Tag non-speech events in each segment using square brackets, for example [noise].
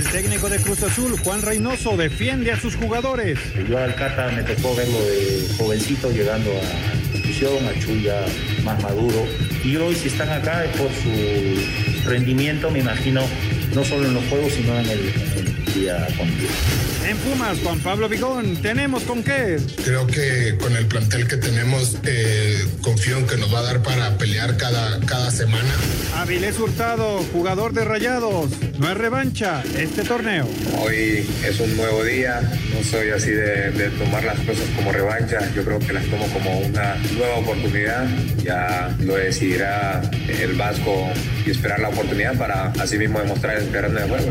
El técnico de Cruz Azul, Juan Reynoso, defiende a sus jugadores. Yo al Cata me tocó verlo de jovencito llegando a institución, a Chuy ya más maduro. Y hoy si están acá es por su rendimiento, me imagino, no solo en los juegos, sino en el día con día. En Pumas, Juan Pablo Vigón, ¿tenemos con qué? Creo que con el plantel que tenemos, eh, confío en que nos va a dar para pelear cada, cada semana. Avilés Hurtado, jugador de Rayados. No es revancha este torneo. Hoy es un nuevo día, no soy así de, de tomar las cosas como revancha, yo creo que las tomo como una nueva oportunidad, ya lo decidirá el Vasco y esperar la oportunidad para así mismo demostrar el terreno de juego.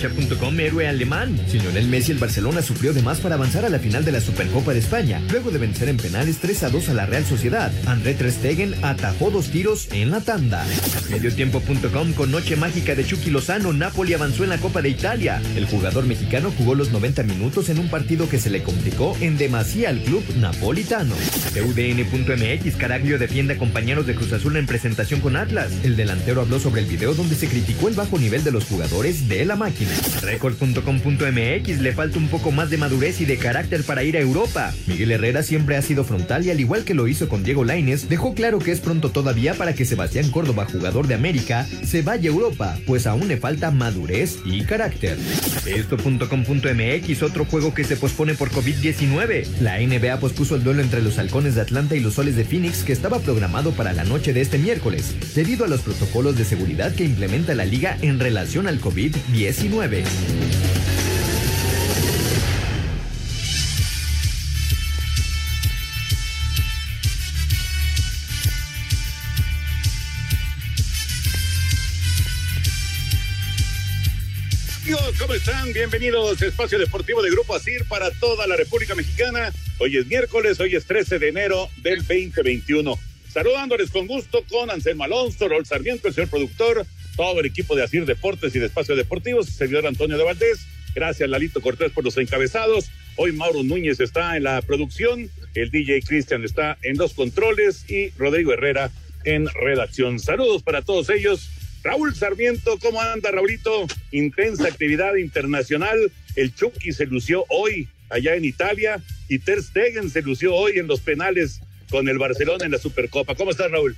Cancha.com héroe alemán. Lionel Messi, el Barcelona sufrió de más para avanzar a la final de la Supercopa de España, luego de vencer en penales 3 a 2 a la Real Sociedad. André Ter Stegen atajó dos tiros en la tanda. Mediotiempo.com con noche mágica de Chucky Lozano, Napoli avanzó en la Copa de Italia. El jugador mexicano jugó los 90 minutos en un partido que se le complicó en demasía al club napolitano. UDN.mx Caraglio defiende a compañeros de Cruz Azul en presentación con Atlas. El delantero habló sobre el video donde se criticó el bajo nivel de los jugadores de la máquina. Record.com.mx le falta un poco más de madurez y de carácter para ir a Europa. Miguel Herrera siempre ha sido frontal y al igual que lo hizo con Diego Laines, dejó claro que es pronto todavía para que Sebastián Córdoba, jugador de América, se vaya a Europa, pues aún le falta madurez y carácter. Esto.com.mx otro juego que se pospone por COVID-19. La NBA pospuso el duelo entre los halcones de Atlanta y los soles de Phoenix que estaba programado para la noche de este miércoles, debido a los protocolos de seguridad que implementa la liga en relación al COVID-19. Amigos, ¿cómo están? Bienvenidos a Espacio Deportivo de Grupo Asir para toda la República Mexicana. Hoy es miércoles, hoy es 13 de enero del 2021. Saludándoles con gusto con Anselmo Alonso, Rol Sarmiento, el señor productor, todo el equipo de Asir Deportes y de Espacio Deportivo, servidor Antonio de Valdés. Gracias, Lalito Cortés, por los encabezados. Hoy Mauro Núñez está en la producción, el DJ Cristian está en los controles y Rodrigo Herrera en redacción. Saludos para todos ellos. Raúl Sarmiento, ¿cómo anda, Raulito? Intensa actividad internacional. El Chucky se lució hoy allá en Italia y Ter Stegen se lució hoy en los penales con el Barcelona en la Supercopa. ¿Cómo estás, Raúl?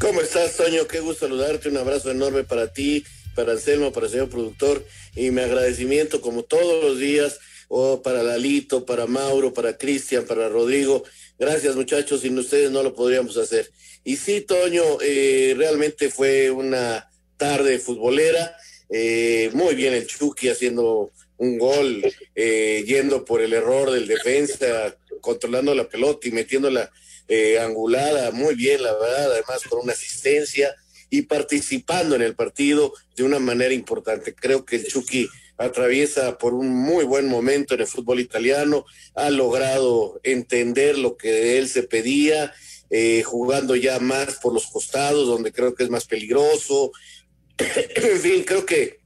¿Cómo estás, Toño? Qué gusto saludarte. Un abrazo enorme para ti, para Anselmo, para el señor productor. Y mi agradecimiento, como todos los días, oh, para Lalito, para Mauro, para Cristian, para Rodrigo. Gracias, muchachos. Sin ustedes no lo podríamos hacer. Y sí, Toño, eh, realmente fue una tarde futbolera. Eh, muy bien el Chucky haciendo un gol, eh, yendo por el error del defensa, controlando la pelota y metiéndola eh, angulada, muy bien, la verdad, además con una asistencia y participando en el partido de una manera importante. Creo que el Chucky atraviesa por un muy buen momento en el fútbol italiano, ha logrado entender lo que de él se pedía, eh, jugando ya más por los costados, donde creo que es más peligroso. [clears throat] en fin, creo que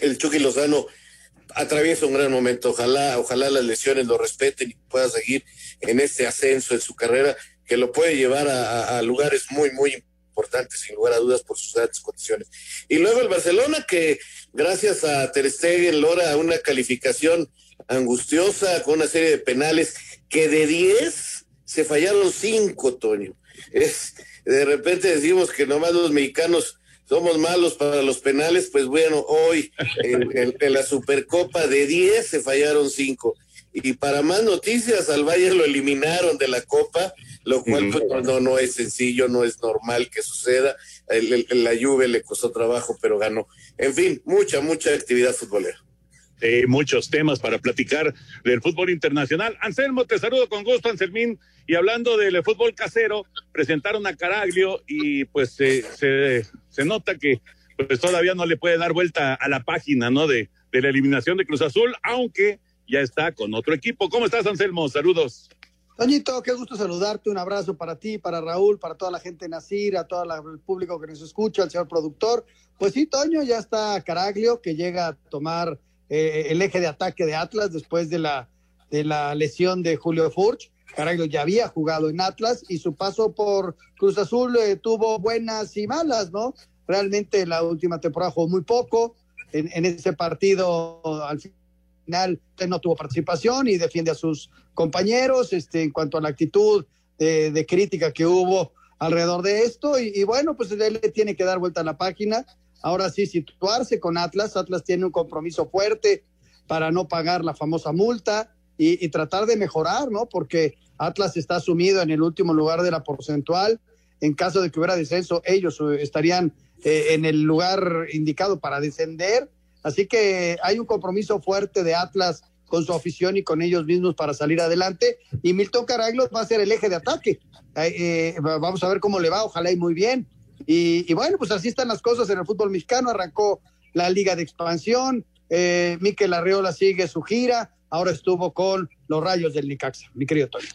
el Chucky Lozano atraviesa un gran momento. Ojalá, ojalá las lesiones lo respeten y pueda seguir en este ascenso en su carrera, que lo puede llevar a, lugares muy, muy importantes, sin lugar a dudas, por sus grandes condiciones. Y luego el Barcelona, que gracias a Ter Stegen logra una calificación angustiosa con una serie de penales que de 10 se fallaron 5, Toño. Es, de repente decimos que nomás los mexicanos somos malos para los penales, pues bueno, hoy en, [laughs] en, en la Supercopa de 10 se fallaron 5. Y para más noticias, al Bayern lo eliminaron de la Copa, lo cual pues, no, no es sencillo, no es normal que suceda. El, el, la Juve le costó trabajo, pero ganó. En fin, mucha, mucha actividad futbolera. Eh, muchos temas para platicar del fútbol internacional. Anselmo, te saludo con gusto, Anselmín. Y hablando del fútbol casero, presentaron a Caraglio y pues se, se nota que pues todavía no le puede dar vuelta a la página, ¿no? De, de la eliminación de Cruz Azul, aunque ya está con otro equipo. ¿Cómo estás, Anselmo? Saludos. Toñito, qué gusto saludarte. Un abrazo para ti, para Raúl, para toda la gente de Nacir, a todo el público que nos escucha, al señor productor. Pues sí, Toño, ya está Caraglio, que llega a tomar eh, el eje de ataque de Atlas después de la, de la lesión de Julio Furch. Caraglio ya había jugado en Atlas y su paso por Cruz Azul eh, tuvo buenas y malas, ¿no? Realmente la última temporada jugó muy poco. En, en ese partido, al final, no tuvo participación y defiende a sus compañeros este, en cuanto a la actitud de, de crítica que hubo alrededor de esto. Y, bueno, pues él le tiene que dar vuelta a la página. Ahora sí, situarse con Atlas. Atlas tiene un compromiso fuerte para no pagar la famosa multa y, tratar de mejorar, ¿no? Porque Atlas está sumido en el último lugar de la porcentual. En caso de que hubiera descenso, ellos estarían eh, en el lugar indicado para descender. Así que hay un compromiso fuerte de Atlas con su afición y con ellos mismos para salir adelante. Y Milton Caraglio va a ser el eje de ataque. Eh, vamos a ver cómo le va, ojalá y muy bien. Y, y, bueno, pues así están las cosas en el fútbol mexicano. Arrancó la Liga de Expansión. Eh, Miquel Arreola sigue su gira. Ahora estuvo con los Rayos del Nicaxa, mi querido Tony.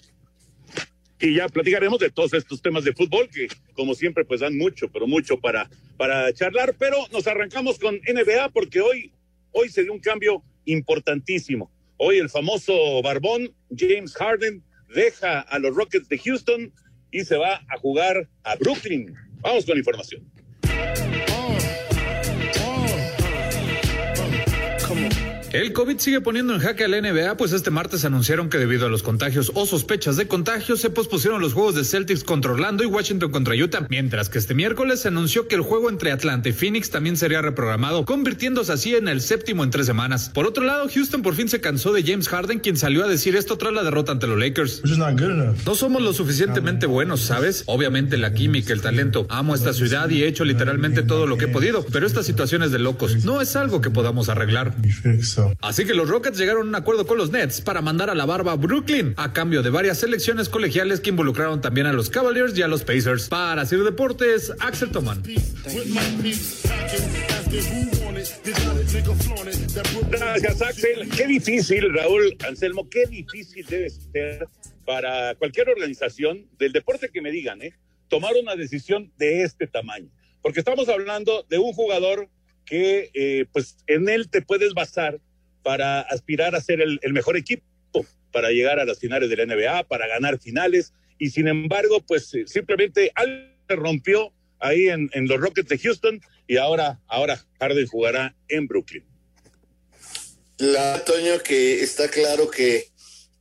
Y ya platicaremos de todos estos temas de fútbol que, como siempre, pues dan mucho, pero mucho para, para charlar. Pero nos arrancamos con NBA porque hoy, hoy se dio un cambio importantísimo. Hoy el famoso barbón James Harden deja a los Rockets de Houston y se va a jugar a Brooklyn. Vamos con información. El COVID sigue poniendo en jaque a la NBA, pues este martes anunciaron que debido a los contagios o sospechas de contagios se pospusieron los juegos de Celtics contra Orlando y Washington contra Utah, mientras que este miércoles se anunció que el juego entre Atlanta y Phoenix también sería reprogramado, convirtiéndose así en el séptimo en tres semanas. Por otro lado, Houston por fin se cansó de James Harden, quien salió a decir esto tras la derrota ante los Lakers. No somos lo suficientemente buenos, ¿sabes? Obviamente la química, el talento. Amo esta ciudad y he hecho literalmente todo lo que he podido, pero esta situación es de locos. No es algo que podamos arreglar. Así que los Rockets llegaron a un acuerdo con los Nets para mandar a la barba a Brooklyn a cambio de varias selecciones colegiales que involucraron también a los Cavaliers y a los Pacers. Para Sir Deportes, Axel Toman. Gracias, Axel. Qué difícil, Raúl Anselmo, qué difícil debe ser para cualquier organización del deporte que me digan, ¿eh? tomar una decisión de este tamaño. Porque estamos hablando de un jugador que eh, pues en él te puedes basar para aspirar a ser el, mejor equipo, para llegar a las finales de la NBA, para ganar finales, y sin embargo, pues eh, simplemente algo rompió ahí en, en, los Rockets de Houston y ahora, ahora Harden jugará en Brooklyn. La Toño que está claro que,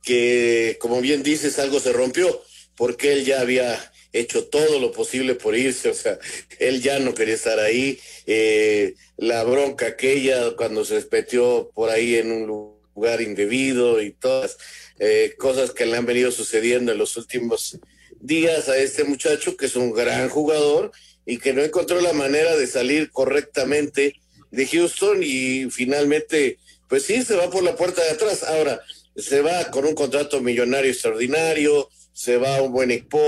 que, como bien dices, algo se rompió, porque él ya había hecho todo lo posible por irse, o sea, él ya no quería estar ahí, eh, la bronca aquella cuando se despetió por ahí en un lugar indebido y todas eh, cosas que le han venido sucediendo en los últimos días a este muchacho que es un gran jugador y que no encontró la manera de salir correctamente de Houston y finalmente, pues sí, se va por la puerta de atrás. Ahora, se va con un contrato millonario extraordinario, se va a un buen equipo,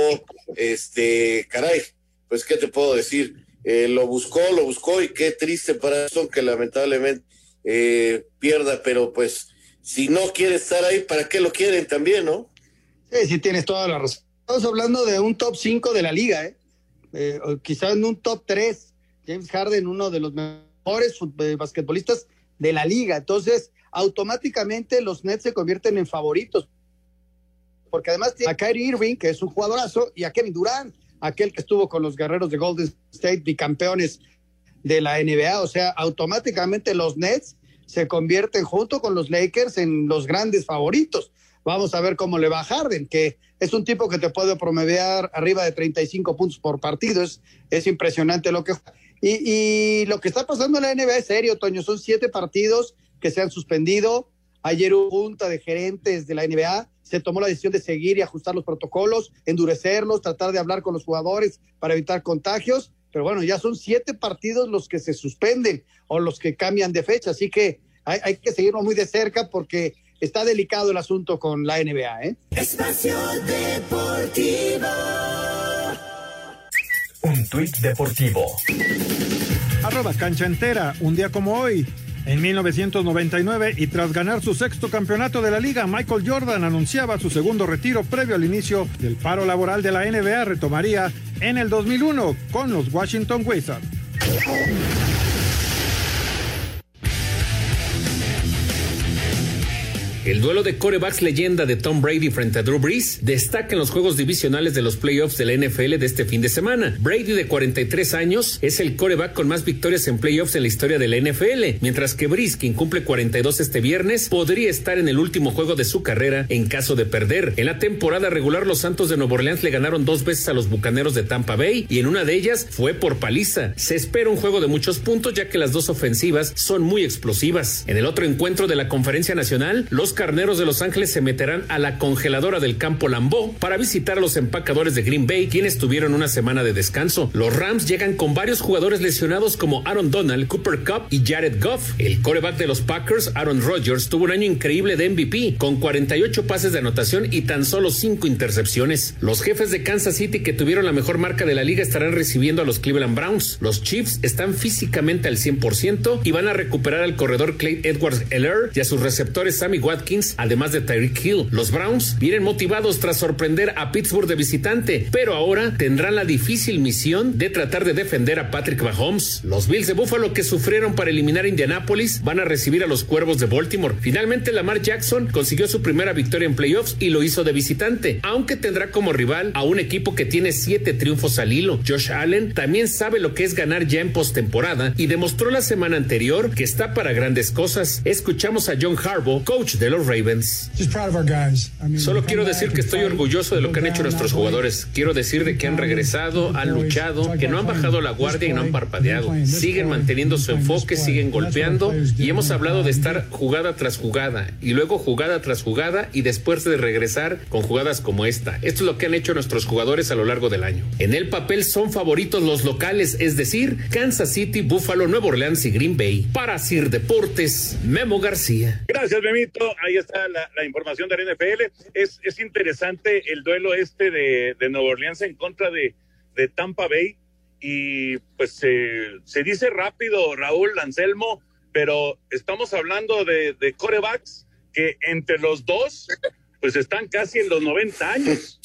este, caray, pues qué te puedo decir, eh, lo buscó, lo buscó y qué triste para que lamentablemente eh, pierda, pero pues si no quiere estar ahí, ¿para qué lo quieren también, no? Sí, sí tienes toda la razón. Estamos hablando de un top 5 de la liga, ¿eh? eh quizás en un top 3, James Harden, uno de los mejores basquetbolistas de la liga. Entonces, automáticamente los Nets se convierten en favoritos porque además tiene a Kyrie Irving, que es un jugadorazo, y a Kevin Durant, aquel que estuvo con los guerreros de Golden State, bicampeones de la NBA. O sea, automáticamente los Nets se convierten junto con los Lakers en los grandes favoritos. Vamos a ver cómo le va a Harden, que es un tipo que te puede promediar arriba de 35 puntos por partido. Es, es impresionante lo que. Y, y lo que está pasando en la NBA es serio, Toño. Son siete partidos que se han suspendido. Ayer hubo junta de gerentes de la NBA se tomó la decisión de seguir y ajustar los protocolos, endurecerlos, tratar de hablar con los jugadores para evitar contagios. Pero bueno, ya son siete partidos los que se suspenden o los que cambian de fecha. Así que hay, que seguirlo muy de cerca porque está delicado el asunto con la NBA. ¿eh? Espacio Deportivo. Un tuit deportivo. Arroba cancha entera, un día como hoy. En 1999 y tras ganar su sexto campeonato de la liga, Michael Jordan anunciaba su segundo retiro previo al inicio del paro laboral de la NBA. Retomaría en el 2001 con los Washington Wizards. El duelo de corebacks leyenda de Tom Brady frente a Drew Brees destaca en los juegos divisionales de los playoffs de la NFL de este fin de semana. Brady, de 43 años, es el coreback con más victorias en playoffs en la historia de la NFL, mientras que Brees, quien cumple 42 este viernes, podría estar en el último juego de su carrera en caso de perder. En la temporada regular, los Santos de Nueva Orleans le ganaron dos veces a los Bucaneros de Tampa Bay y en una de ellas fue por paliza. Se espera un juego de muchos puntos ya que las dos ofensivas son muy explosivas. En el otro encuentro de la Conferencia Nacional, los carneros de Los Ángeles se meterán a la congeladora del campo Lambeau para visitar a los empacadores de Green Bay, quienes tuvieron una semana de descanso. Los Rams llegan con varios jugadores lesionados como Aaron Donald, Cooper Cup y Jared Goff. El coreback de los Packers, Aaron Rodgers, tuvo un año increíble de MVP, con 48 pases de anotación y tan solo 5 intercepciones. Los jefes de Kansas City, que tuvieron la mejor marca de la liga, estarán recibiendo a los Cleveland Browns. Los Chiefs están físicamente al 100% y van a recuperar al corredor Clay Edwards Eller y a sus receptores Sammy Watt además de Tyreek Hill. Los Browns vienen motivados tras sorprender a Pittsburgh de visitante, pero ahora tendrán la difícil misión de tratar de defender a Patrick Mahomes. Los Bills de Buffalo que sufrieron para eliminar a Indianapolis van a recibir a los Cuervos de Baltimore. Finalmente Lamar Jackson consiguió su primera victoria en playoffs y lo hizo de visitante, aunque tendrá como rival a un equipo que tiene siete triunfos al hilo. Josh Allen también sabe lo que es ganar ya en postemporada y demostró la semana anterior que está para grandes cosas. Escuchamos a John Harbaugh, coach de los Ravens. Solo quiero decir que estoy orgulloso de lo que han hecho nuestros jugadores. Quiero decir de que han regresado, han luchado, que no han bajado la guardia y no han parpadeado. Siguen manteniendo su enfoque, siguen golpeando y hemos hablado de estar jugada tras jugada y luego jugada tras jugada y después de regresar con jugadas como esta. Esto es lo que han hecho nuestros jugadores a lo largo del año. En el papel son favoritos los locales, es decir, Kansas City, Buffalo, Nueva Orleans y Green Bay. Para Sir Deportes, Memo García. Gracias, Memito ahí está la, información de la NFL. Es, es interesante el duelo este de, de Nueva Orleans en contra de, de Tampa Bay. Y pues se dice rápido, Raúl Anselmo, pero estamos hablando de, de corebacks que entre los dos, pues están casi en los 90 años.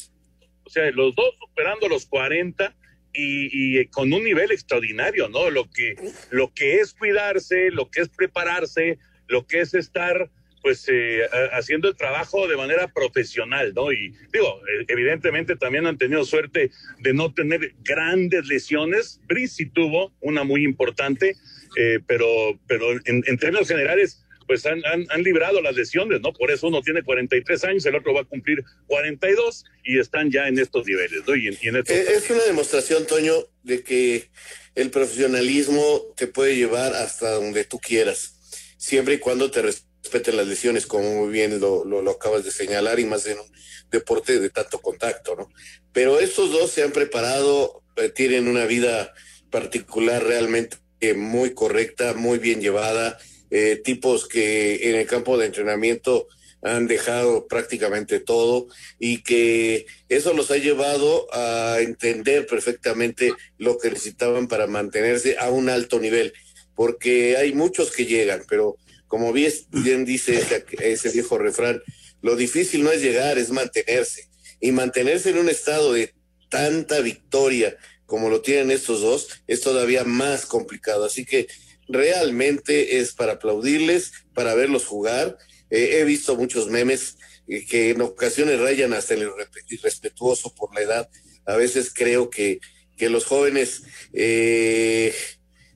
O sea, los dos superando los 40 y, y, con un nivel extraordinario, ¿no? Lo que, lo que es cuidarse, lo que es prepararse, lo que es estar pues eh, haciendo el trabajo de manera profesional, ¿no? Y digo, eh, evidentemente también han tenido suerte de no tener grandes lesiones. Brice sí tuvo una muy importante, eh, pero, pero en, términos generales, pues han, han, librado las lesiones, ¿no? Por eso uno tiene 43 años, el otro va a cumplir 42 y están ya en estos niveles, ¿no? Y en, es una demostración, Toño, de que el profesionalismo te puede llevar hasta donde tú quieras, siempre y cuando te respeten las lesiones, como muy bien lo, lo, acabas de señalar, y más en un deporte de tanto contacto, ¿no? Pero estos dos se han preparado, eh, tienen una vida particular realmente eh, muy correcta, muy bien llevada, eh, tipos que en el campo de entrenamiento han dejado prácticamente todo y que eso los ha llevado a entender perfectamente lo que necesitaban para mantenerse a un alto nivel, porque hay muchos que llegan, pero como bien, dice ese, viejo refrán, lo difícil no es llegar, es mantenerse. Y mantenerse en un estado de tanta victoria como lo tienen estos dos es todavía más complicado. Así que realmente es para aplaudirles, para verlos jugar. Eh, he visto muchos memes eh, que en ocasiones rayan hasta el irrespetuoso por la edad. A veces creo que, que los jóvenes eh,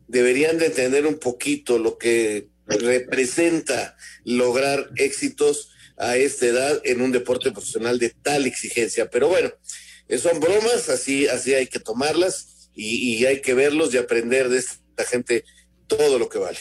deberían de entender un poquito lo que representa lograr éxitos a esta edad en un deporte profesional de tal exigencia. Pero bueno, eh, son bromas, así, así hay que tomarlas y, hay que verlos y aprender de esta gente todo lo que vale.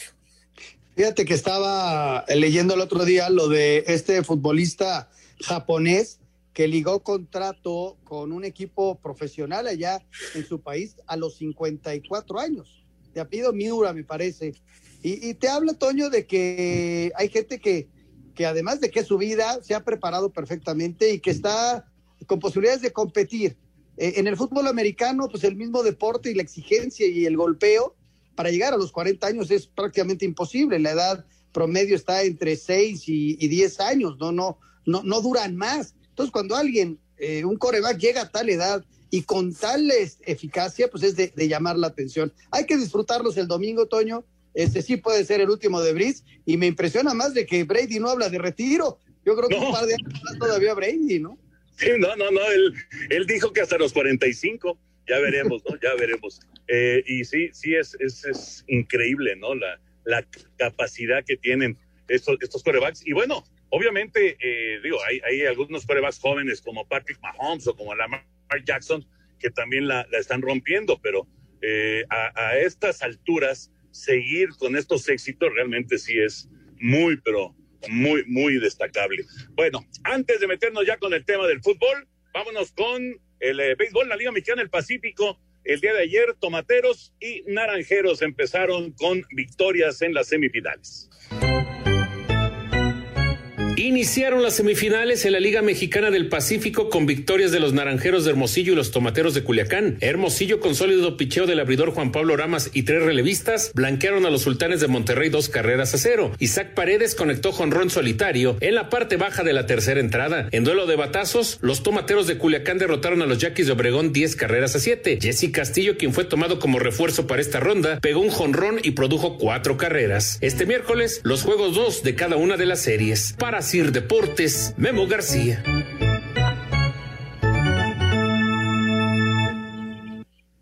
Fíjate que estaba leyendo el otro día lo de este futbolista japonés que ligó contrato con un equipo profesional allá en su país a los 54 años. De apellido Miura, me parece Y, te habla, Toño, de que hay gente que, que además de que su vida se ha preparado perfectamente y que está con posibilidades de competir. Eh, en el fútbol americano, pues el mismo deporte y la exigencia y el golpeo para llegar a los 40 años es prácticamente imposible. La edad promedio está entre 6 y, y 10 años, ¿no? No, no, no duran más. Entonces, cuando alguien, eh, un coreback llega a tal edad y con tal eficacia, pues es de, llamar la atención. Hay que disfrutarlos el domingo, Toño. Este sí puede ser el último de Brice y me impresiona más de que Brady no habla de retiro. Yo creo que un par de años todavía Brady, ¿no? Sí, no, no, no, él, él dijo que hasta los 45, ya veremos, ¿no? Ya veremos. Eh, y sí, sí, es, es, es increíble, ¿no? La, la capacidad que tienen estos, estos corebacks. Y bueno, obviamente, eh, digo, hay, hay algunos corebacks jóvenes como Patrick Mahomes o como Lamar Jackson que también la, la están rompiendo, pero eh, a, a, estas alturas, seguir con estos éxitos realmente sí es muy, pero muy, muy destacable. Bueno, antes de meternos ya con el tema del fútbol, vámonos con el eh, béisbol, la Liga Mexicana del Pacífico. El día de ayer, Tomateros y Naranjeros empezaron con victorias en las semifinales. Iniciaron las semifinales en la Liga Mexicana del Pacífico con victorias de los Naranjeros de Hermosillo y los Tomateros de Culiacán. Hermosillo con sólido picheo del abridor Juan Pablo Ramas y tres relevistas blanquearon a los Sultanes de Monterrey dos carreras a cero. Isaac Paredes conectó jonrón solitario en la parte baja de la tercera entrada. En duelo de batazos, los Tomateros de Culiacán derrotaron a los Yaquis de Obregón 10 carreras a 7. Jesse Castillo, quien fue tomado como refuerzo para esta ronda, pegó un jonrón y produjo cuatro carreras. Este miércoles, los juegos dos de cada una de las series. Para Deportes, Memo García.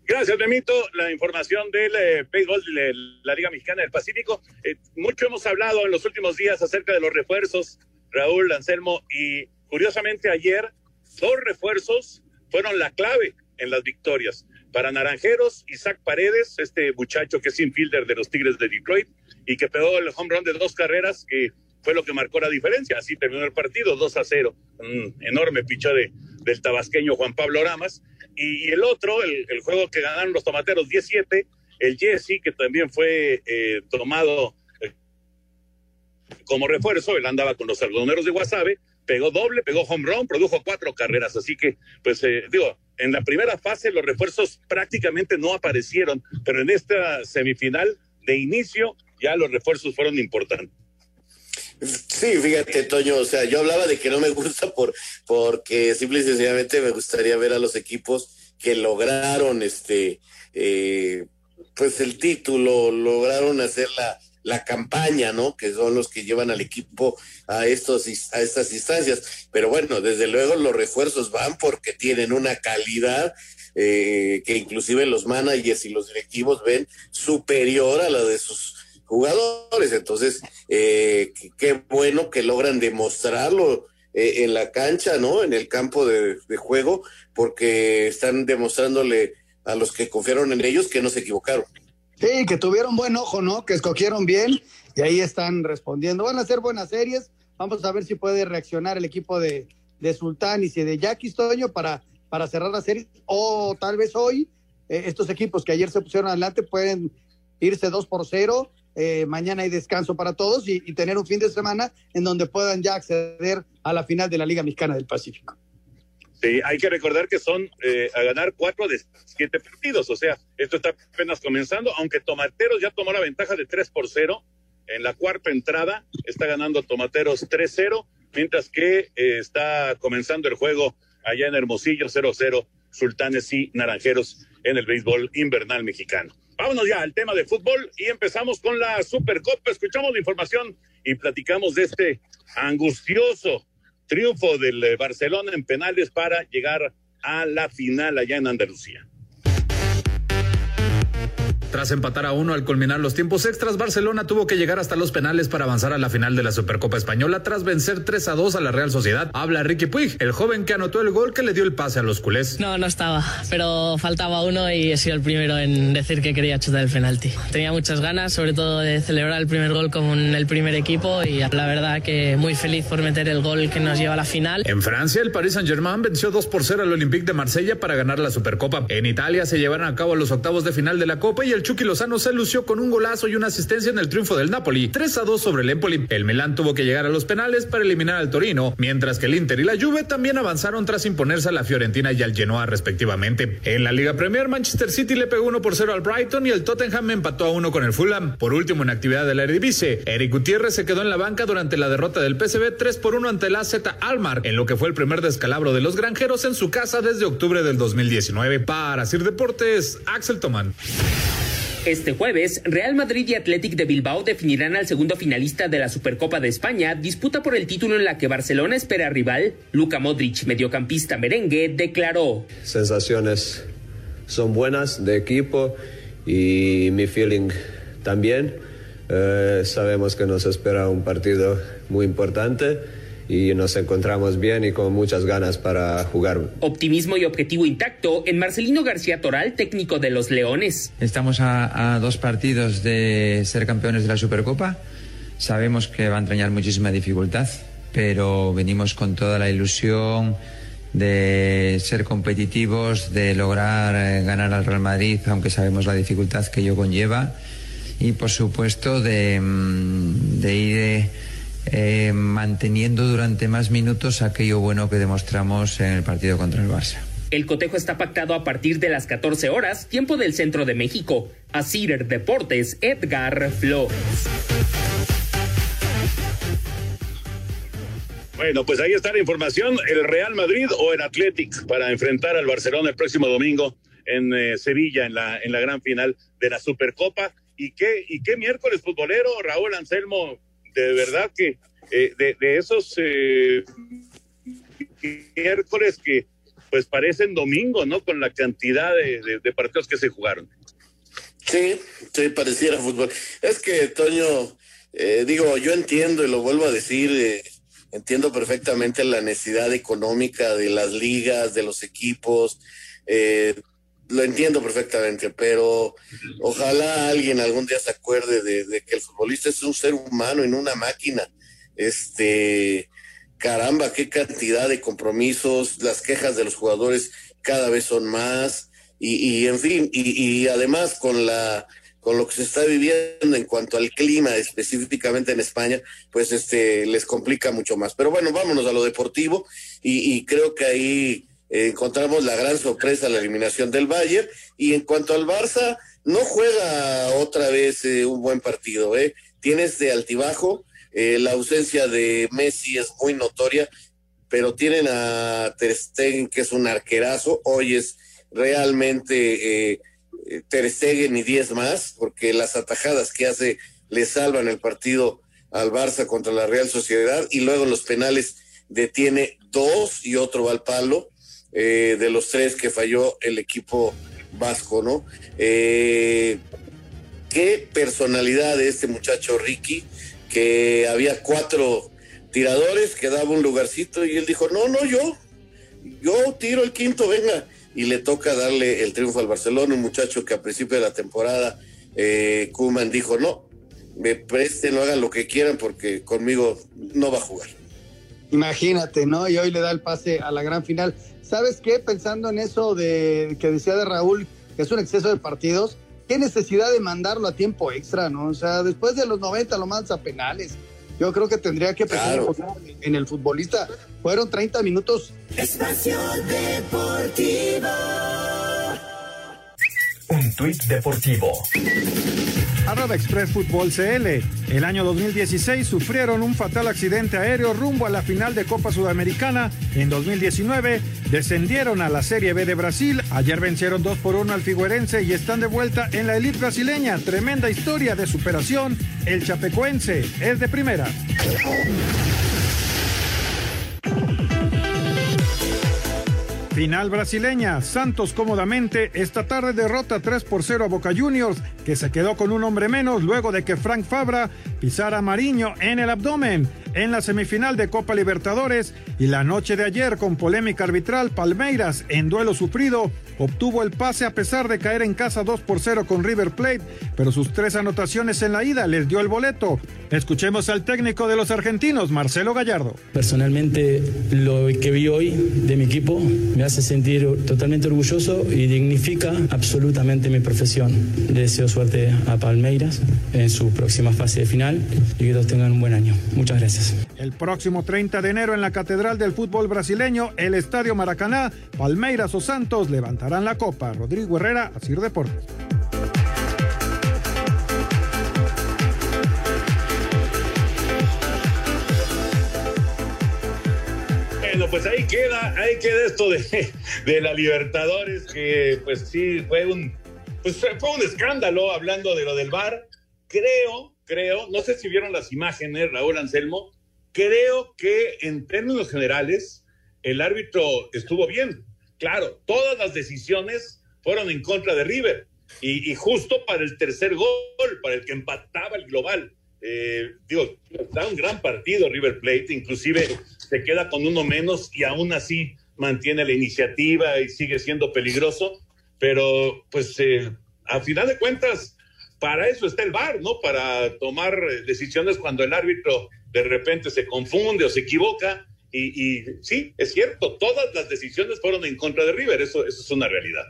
Gracias, Memito. La información del eh, béisbol de la Liga Mexicana del Pacífico. Eh, mucho hemos hablado en los últimos días acerca de los refuerzos, Raúl, Anselmo, y curiosamente ayer dos refuerzos fueron la clave en las victorias. Para Naranjeros, Isaac Paredes, este muchacho que es infielder de los Tigres de Detroit y que pegó el home run de dos carreras que fue lo que marcó la diferencia. Así terminó el partido, 2 a 0. Un enorme picho de, del tabasqueño Juan Pablo Ramas. Y, el otro, el, juego que ganaron los tomateros 17, el Jesse, que también fue eh, tomado eh, como refuerzo, él andaba con los algodoneros de Guasave, pegó doble, pegó home run, produjo cuatro carreras. Así que, pues, eh, digo, en la primera fase los refuerzos prácticamente no aparecieron, pero en esta semifinal de inicio ya los refuerzos fueron importantes. Sí, fíjate, Toño, o sea, yo hablaba de que no me gusta por porque simple y sencillamente me gustaría ver a los equipos que lograron este eh, pues el título, lograron hacer la, la campaña, ¿no? Que son los que llevan al equipo a estos a estas instancias. Pero bueno, desde luego los refuerzos van porque tienen una calidad eh, que inclusive los managers y los directivos ven superior a la de sus jugadores. Entonces, eh, qué bueno que logran demostrarlo eh, en la cancha, ¿no? En el campo de, juego, porque están demostrándole a los que confiaron en ellos que no se equivocaron. Sí, que tuvieron buen ojo, ¿no? Que escogieron bien y ahí están respondiendo. Van a ser buenas series. Vamos a ver si puede reaccionar el equipo de, de Sultán y de Jackie Toño para, para cerrar la serie. O tal vez hoy eh, estos equipos que ayer se pusieron adelante pueden irse dos por cero eh, mañana hay descanso para todos y, tener un fin de semana en donde puedan ya acceder a la final de la Liga Mexicana del Pacífico. Sí, hay que recordar que son eh, a ganar cuatro de siete partidos, o sea, esto está apenas comenzando, aunque Tomateros ya tomó la ventaja de tres por cero en la cuarta entrada, está ganando Tomateros 3-0, mientras que eh, está comenzando el juego allá en Hermosillo 0-0, Sultanes y Naranjeros en el béisbol invernal mexicano. Vámonos ya al tema de fútbol y empezamos con la Supercopa. Escuchamos la información y platicamos de este angustioso triunfo del eh, Barcelona en penales para llegar a la final allá en Andalucía. Tras empatar a uno al culminar los tiempos extras, Barcelona tuvo que llegar hasta los penales para avanzar a la final de la Supercopa Española tras vencer 3 a 2 a la Real Sociedad. Habla Ricky Puig, el joven que anotó el gol que le dio el pase a los culés. No, no estaba, pero faltaba uno y he sido el primero en decir que quería chutar el penalti. Tenía muchas ganas, sobre todo de celebrar el primer gol con el primer equipo y la verdad que muy feliz por meter el gol que nos lleva a la final. En Francia, el Paris Saint-Germain venció 2 por 0 al Olympique de Marsella para ganar la Supercopa. En Italia se llevaron a cabo los octavos de final de la Copa y el el Chucky Lozano se lució con un golazo y una asistencia en el triunfo del Napoli, 3 a 2 sobre el Empoli. El Milán tuvo que llegar a los penales para eliminar al Torino, mientras que el Inter y la Juve también avanzaron tras imponerse a la Fiorentina y al Genoa respectivamente. En la Liga Premier, Manchester City le pegó 1 por 0 al Brighton y el Tottenham empató a 1 con el Fulham. Por último, en actividad de la Eredivisie, Eric Gutiérrez se quedó en la banca durante la derrota del PSV 3 por 1 ante la Z Almar, en lo que fue el primer descalabro de los granjeros en su casa desde octubre del 2019. Para Sir Deportes, Axel Tomán. Este jueves, Real Madrid y Athletic de Bilbao definirán al segundo finalista de la Supercopa de España, disputa por el título en la que Barcelona espera rival. Luka Modric, mediocampista merengue, declaró. Sensaciones son buenas de equipo y mi feeling también. Eh, sabemos que nos espera un partido muy importante y nos encontramos bien y con muchas ganas para jugar. Optimismo y objetivo intacto en Marcelino García Toral, técnico de los Leones. Estamos a, a dos partidos de ser campeones de la Supercopa. Sabemos que va a entrañar muchísima dificultad, pero venimos con toda la ilusión de ser competitivos, de lograr eh, ganar al Real Madrid, aunque sabemos la dificultad que ello conlleva, y por supuesto de, mm, de ir eh, manteniendo durante más minutos aquello bueno que demostramos en el partido contra el Barça. El cotejo está pactado a partir de las 14 horas, tiempo del centro de México. A Cider Deportes, Edgar Flores. Bueno, pues ahí está la información. El Real Madrid o el Athletic para enfrentar al Barcelona el próximo domingo en eh, Sevilla en la, en la gran final de la Supercopa. ¿Y qué, y qué miércoles futbolero, Raúl Anselmo? De verdad que eh, de, esos eh, miércoles que pues parecen domingo, ¿no? Con la cantidad de, partidos que se jugaron. Sí, sí, pareciera fútbol. Es que, Toño, eh, digo, yo entiendo y lo vuelvo a decir, entiendo perfectamente la necesidad económica de las ligas, de los equipos, eh, lo entiendo perfectamente, pero ojalá alguien algún día se acuerde de, que el futbolista es un ser humano en una máquina. Este, caramba, qué cantidad de compromisos, las quejas de los jugadores cada vez son más, y, y en fin, y, y además con la con lo que se está viviendo en cuanto al clima específicamente en España, pues este les complica mucho más. Pero bueno, vámonos a lo deportivo y, y creo que ahí eh, encontramos la gran sorpresa, la eliminación del Bayern. Y en cuanto al Barça, no juega otra vez eh, un buen partido, ¿eh? Tienes de altibajo, eh, la ausencia de Messi es muy notoria, pero tienen a Ter Stegen, que es un arquerazo, hoy es realmente eh, Ter Stegen y 10 más, porque las atajadas que hace le salvan el partido al Barça contra la Real Sociedad y luego los penales detiene dos y otro va al palo eh, de los tres que falló el equipo vasco, ¿no? Eh, qué personalidad de este muchacho Ricky, que había cuatro tiradores, que daba un lugarcito y él dijo, no, no, yo, yo tiro el quinto, venga y le toca darle el triunfo al Barcelona, un muchacho que a principio de la temporada eh, Kuman dijo, no, me presten, no hagan lo que quieran porque conmigo no va a jugar. Imagínate, ¿no? Y hoy le da el pase a la gran final. ¿Sabes qué? Pensando en eso de que decía de Raúl, que es un exceso de partidos, qué necesidad de mandarlo a tiempo extra, ¿no? O sea, después de los 90 lo mandas a penales. Yo creo que tendría que pensar claro. en el futbolista. Fueron 30 minutos. Espacio Deportivo. Un tuit deportivo. Arroba Express Fútbol CL. El año 2016 sufrieron un fatal accidente aéreo rumbo a la final de Copa Sudamericana. En 2019 descendieron a la Serie B de Brasil. Ayer vencieron 2 por 1 al Figuerense y están de vuelta en la elite brasileña. Tremenda historia de superación. El Chapecoense es de primera. Final brasileña. Santos cómodamente esta tarde derrota 3 por 0 a Boca Juniors, que se quedó con un hombre menos luego de que Frank Fabra pisara a Mariño en el abdomen. En la semifinal de Copa Libertadores y la noche de ayer con polémica arbitral Palmeiras en duelo sufrido obtuvo el pase a pesar de caer en casa 2 por 0 con River Plate, pero sus tres anotaciones en la ida les dio el boleto. Escuchemos al técnico de los argentinos, Marcelo Gallardo. Personalmente, lo que vi hoy de mi equipo me hace sentir totalmente orgulloso y dignifica absolutamente mi profesión. Deseo suerte a Palmeiras en su próxima fase de final y que todos tengan un buen año. Muchas gracias. El próximo 30 de enero en la Catedral del Fútbol Brasileño, el Estadio Maracaná, Palmeiras o Santos levantarán la copa. Rodrigo Herrera, Asir Deportes. Bueno, pues ahí queda, ahí queda esto de, de la Libertadores, que pues sí, fue un, pues fue un escándalo hablando de lo del VAR. Creo, creo, no sé si vieron las imágenes, Raúl Anselmo, creo que en términos generales el árbitro estuvo bien. Claro, todas las decisiones fueron en contra de River y, justo para el tercer gol, para el que empataba el global. Eh, digo, da un gran partido River Plate, inclusive se queda con uno menos y aún así mantiene la iniciativa y sigue siendo peligroso, pero pues eh, a final de cuentas, para eso está el VAR, ¿no? Para tomar eh, decisiones cuando el árbitro de repente se confunde o se equivoca. Y, y sí, es cierto, todas las decisiones fueron en contra de River, eso, eso es una realidad.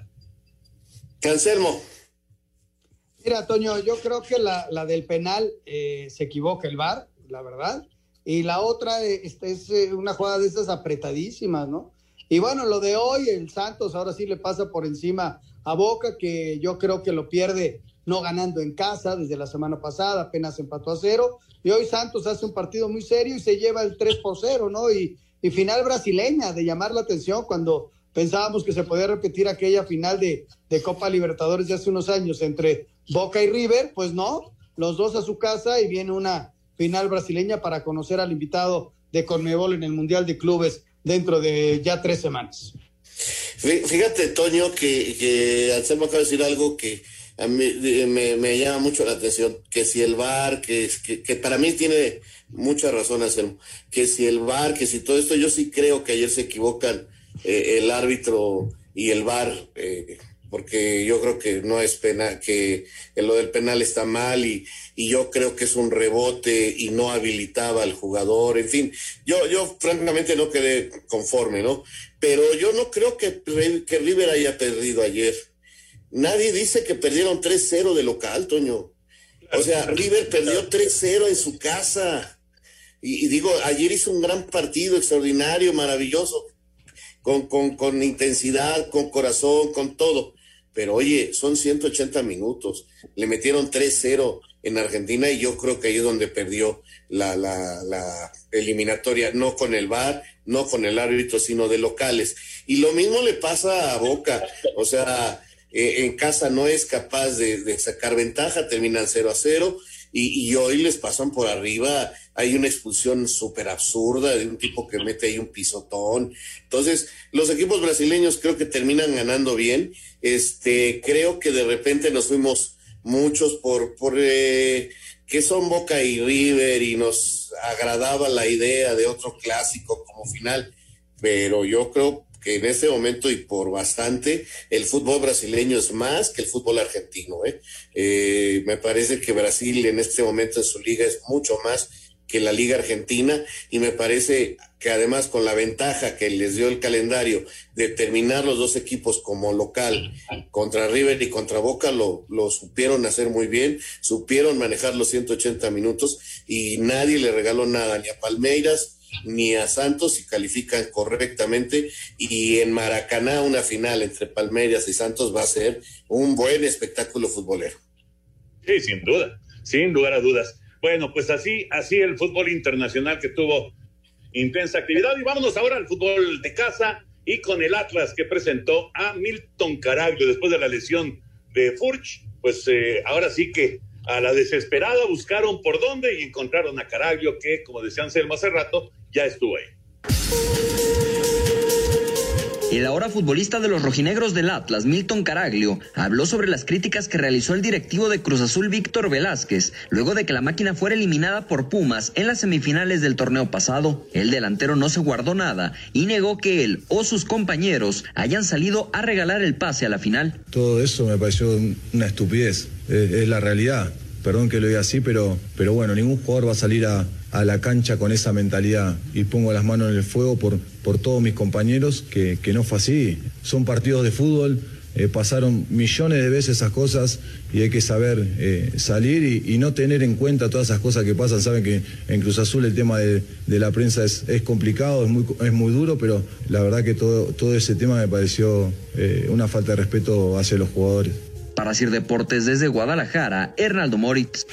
Cancelmo. Mira, Toño, yo creo que la, la del penal eh, se equivoca el VAR, la verdad. Y la otra eh, es, es eh, una jugada de esas apretadísimas, ¿no? Y bueno, lo de hoy, el Santos ahora sí le pasa por encima a Boca, que yo creo que lo pierde no ganando en casa desde la semana pasada, apenas empató a cero. Y hoy Santos hace un partido muy serio y se lleva el 3 por 0, ¿no? Y, final brasileña de llamar la atención cuando pensábamos que se podía repetir aquella final de, de Copa Libertadores de hace unos años entre Boca y River, pues no, los dos a su casa y viene una final brasileña para conocer al invitado de Conmebol en el Mundial de Clubes dentro de ya tres semanas. Fíjate, Toño, que, que Anselmo acaba de decir algo que a mí me, llama mucho la atención, que si el VAR, que, que, para mí tiene mucha razón Anselmo, que si el VAR, que si todo esto, yo sí creo que ayer se equivocan eh, el árbitro y el VAR, eh, porque yo creo que no es pena, que lo del penal está mal y, y yo creo que es un rebote y no habilitaba al jugador, en fin, yo, yo francamente no quedé conforme, ¿no? Pero yo no creo que, que River haya perdido ayer. Nadie dice que perdieron 3-0 de local, Toño. O sea, River perdió 3-0 en su casa. Y, y, digo, ayer hizo un gran partido, extraordinario, maravilloso, con, con, con intensidad, con corazón, con todo. Pero oye, son 180 minutos. Le metieron 3-0 en Argentina y yo creo que ahí es donde perdió la, la, la eliminatoria, no con el VAR, no con el árbitro, sino de locales. Y lo mismo le pasa a Boca. O sea, eh, en casa no es capaz de, sacar ventaja, terminan 0 a 0 y, y, hoy les pasan por arriba. Hay una expulsión súper absurda de un tipo que mete ahí un pisotón. Entonces, los equipos brasileños creo que terminan ganando bien. Este, creo que de repente nos fuimos muchos por, por eh, que son Boca y River y nos agradaba la idea de otro clásico como final. Pero yo creo que en este momento y por bastante el fútbol brasileño es más que el fútbol argentino. ¿eh? Eh, me parece que Brasil en este momento en su liga es mucho más que la liga argentina y me parece que además con la ventaja que les dio el calendario de terminar los dos equipos como local contra River y contra Boca lo, lo supieron hacer muy bien, supieron manejar los 180 minutos y nadie le regaló nada ni a Palmeiras ni a Santos y califican correctamente y en Maracaná una final entre Palmeiras y Santos va a ser un buen espectáculo futbolero. Sí, sin duda, sin lugar a dudas. Bueno, pues así, así el fútbol internacional que tuvo intensa actividad. Y vámonos ahora al fútbol de casa y con el Atlas que presentó a Milton Caraglio después de la lesión de Furch. Pues eh, ahora sí que a la desesperada buscaron por dónde y encontraron a Caraglio que, como decía Anselmo hace rato, ya estuvo ahí. El ahora futbolista de los rojinegros del Atlas, Milton Caraglio, habló sobre las críticas que realizó el directivo de Cruz Azul, Víctor Velázquez, luego de que la máquina fuera eliminada por Pumas en las semifinales del torneo pasado. El delantero no se guardó nada y negó que él o sus compañeros hayan salido a regalar el pase a la final. Todo eso me pareció una estupidez, es, la realidad. Perdón que lo diga así, pero, pero bueno, ningún jugador va a salir a, a la cancha con esa mentalidad y pongo las manos en el fuego por, por todos mis compañeros, que, que no fue así. Son partidos de fútbol, eh, pasaron millones de veces esas cosas y hay que saber eh, salir y, no tener en cuenta todas esas cosas que pasan. Saben que en Cruz Azul el tema de, de la prensa es, es, complicado, es muy, es muy duro, pero la verdad que todo, todo ese tema me pareció eh, una falta de respeto hacia los jugadores. Para Sir Deportes desde Guadalajara, Hernaldo Moritz.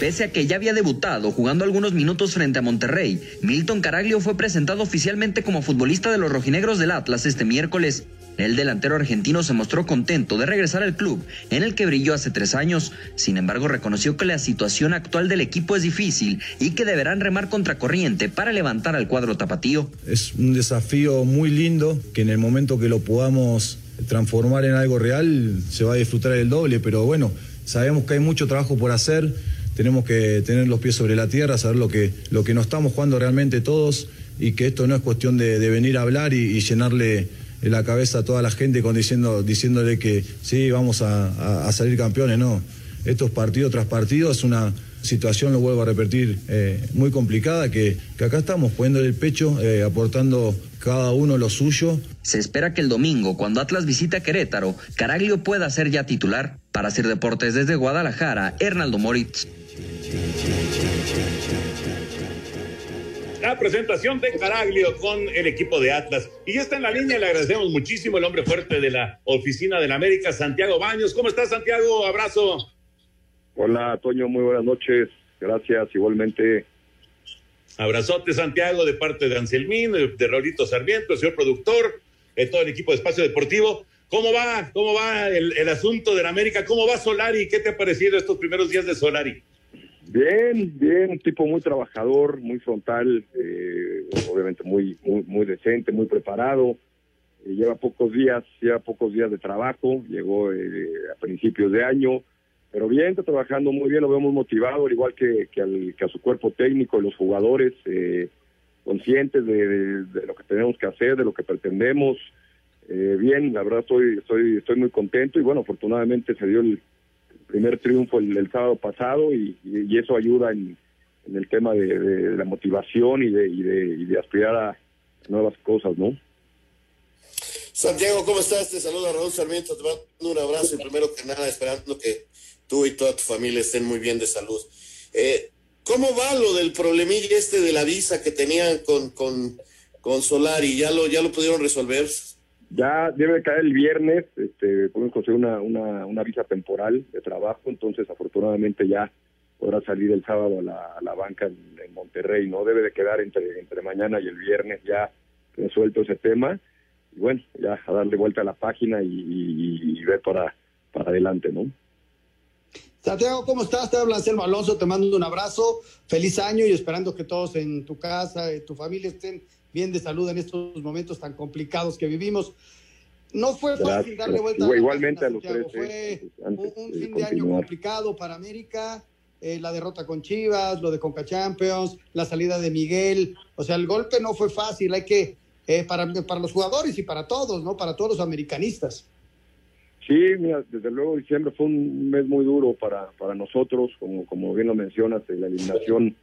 Pese a que ya había debutado jugando algunos minutos frente a Monterrey, Milton Caraglio fue presentado oficialmente como futbolista de los rojinegros del Atlas este miércoles. El delantero argentino se mostró contento de regresar al club, en el que brilló hace tres años. Sin embargo, reconoció que la situación actual del equipo es difícil y que deberán remar contracorriente para levantar al cuadro tapatío. Es un desafío muy lindo que en el momento que lo podamos transformar en algo real se va a disfrutar el doble, pero bueno, sabemos que hay mucho trabajo por hacer tenemos que tener los pies sobre la tierra, saber lo que, lo que nos estamos jugando realmente todos y que esto no es cuestión de, venir a hablar y, llenarle la cabeza a toda la gente con diciendo, diciéndole que sí, vamos a, salir campeones, no. Estos partido tras partido es una situación, lo vuelvo a repetir, eh, muy complicada, que, acá estamos poniendo el pecho, eh, aportando cada uno lo suyo. Se espera que el domingo, cuando Atlas visita Querétaro, Caraglio pueda ser ya titular. Para hacer deportes desde Guadalajara, Hernaldo Moritz. La presentación de Caraglio con el equipo de Atlas. Y ya está en la línea, le agradecemos muchísimo el hombre fuerte de la oficina del América, Santiago Baños. ¿Cómo estás, Santiago? Abrazo. Hola, Toño, muy buenas noches. Gracias, igualmente. Abrazote, Santiago, de parte de Anselmín, de Raulito Sarmiento, el señor productor, de todo el equipo de Espacio Deportivo. ¿Cómo va? ¿Cómo va el, el asunto del América? ¿Cómo va Solari? ¿Qué te ha parecido estos primeros días de Solari? Bien, bien, un tipo muy trabajador, muy frontal, eh, obviamente muy, muy, muy decente, muy preparado. Eh, lleva pocos días, lleva pocos días de trabajo, llegó eh, a principios de año, pero bien, está trabajando muy bien, lo vemos motivado, al igual que, que, al, que a su cuerpo técnico, los jugadores, conscientes de, lo que tenemos que hacer, de lo que pretendemos. bien, la verdad estoy, estoy, estoy muy contento y bueno, afortunadamente se dio el, primer triunfo el, sábado pasado y, eso ayuda en, el tema de, la motivación y de, y de, aspirar a nuevas cosas, ¿no? Santiago, ¿cómo estás? Te saluda Raúl Sarmiento, te mando un abrazo y primero que nada esperando que tú y toda tu familia estén muy bien de salud. Eh, ¿Cómo va lo del problemilla este de la visa que tenían con, con, con Solari? ¿Ya lo, ¿Ya lo pudieron resolver? Ya debe caer el viernes, este, podemos conseguir una, una, una visa temporal de trabajo, entonces afortunadamente ya podrá salir el sábado a la, la banca en, Monterrey, no debe de quedar entre, entre mañana y el viernes ya resuelto ese tema, y bueno, ya a darle vuelta a la página y, ver para, para adelante, ¿no? Santiago, ¿cómo estás? Te habla Anselmo Alonso, te mando un abrazo, feliz año y esperando que todos en tu casa, y tu familia estén bien de salud en estos momentos tan complicados que vivimos. No fue fácil darle vuelta a Igualmente a los tres. Fue un, fin de año complicado para América. Eh, la derrota con Chivas, lo de Conca Champions, la salida de Miguel. O sea, el golpe no fue fácil. Hay que, eh, para, para los jugadores y para todos, ¿no? Para todos los americanistas. Sí, mira, desde luego diciembre fue un mes muy duro para, para nosotros, como, como bien lo mencionas, la eliminación